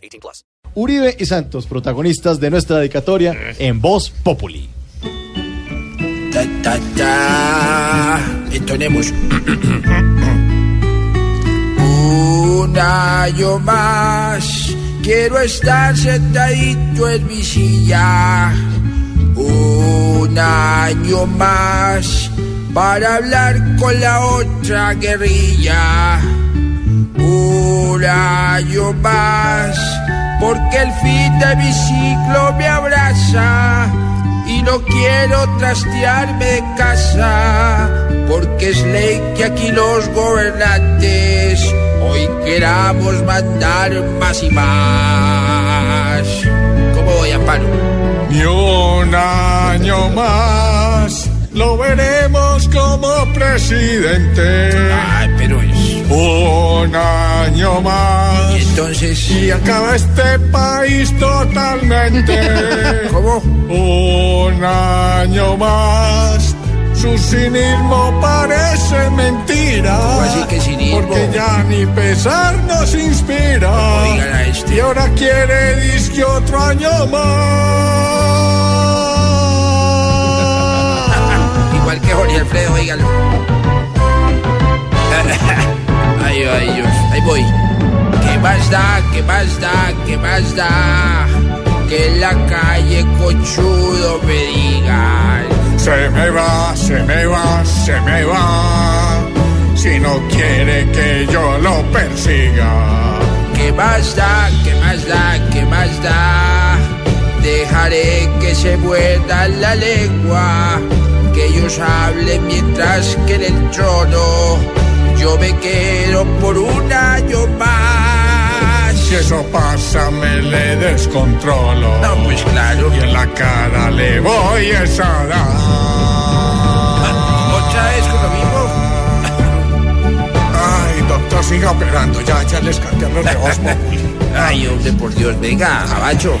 18 plus. Uribe y Santos, protagonistas de nuestra dedicatoria en Voz Populi. Ta, ta, ta. Entonemos. Un año más. Quiero estar sentadito en mi silla. Un año más. Para hablar con la otra guerrilla. Un año más. Porque el fin de mi ciclo me abraza y no quiero trastearme de casa, porque es ley que aquí los gobernantes hoy queramos mandar más y más. ¿Cómo voy, Amparo? Ni un año más lo veremos como presidente. Ay, pero es... Un año más. Y entonces... Y acaba este país totalmente. ¿Cómo? Un año más. Su cinismo parece mentira. ¿Cómo así que cinismo? Porque ya ni pesar nos inspira. A este. Y ahora quiere disque otro año más. Igual que Jorge Alfredo, oígalo. Da? ¿Qué más da? ¿Qué más da? Que en la calle cochudo me digan. Se me va, se me va, se me va. Si no quiere que yo lo persiga. ¿Qué más da? ¿Qué más da? ¿Qué más da? Dejaré que se muerda la lengua, que ellos hablen mientras que en el trono yo me quedo por un año más. Si eso pasa, me le descontrolo. No, pues claro. Y en la cara le voy a dar. ¿Otra vez con lo mismo? Ay, doctor, siga operando. Ya, ya les canté los de Osmo. Ay, hombre, por Dios, venga, abacho.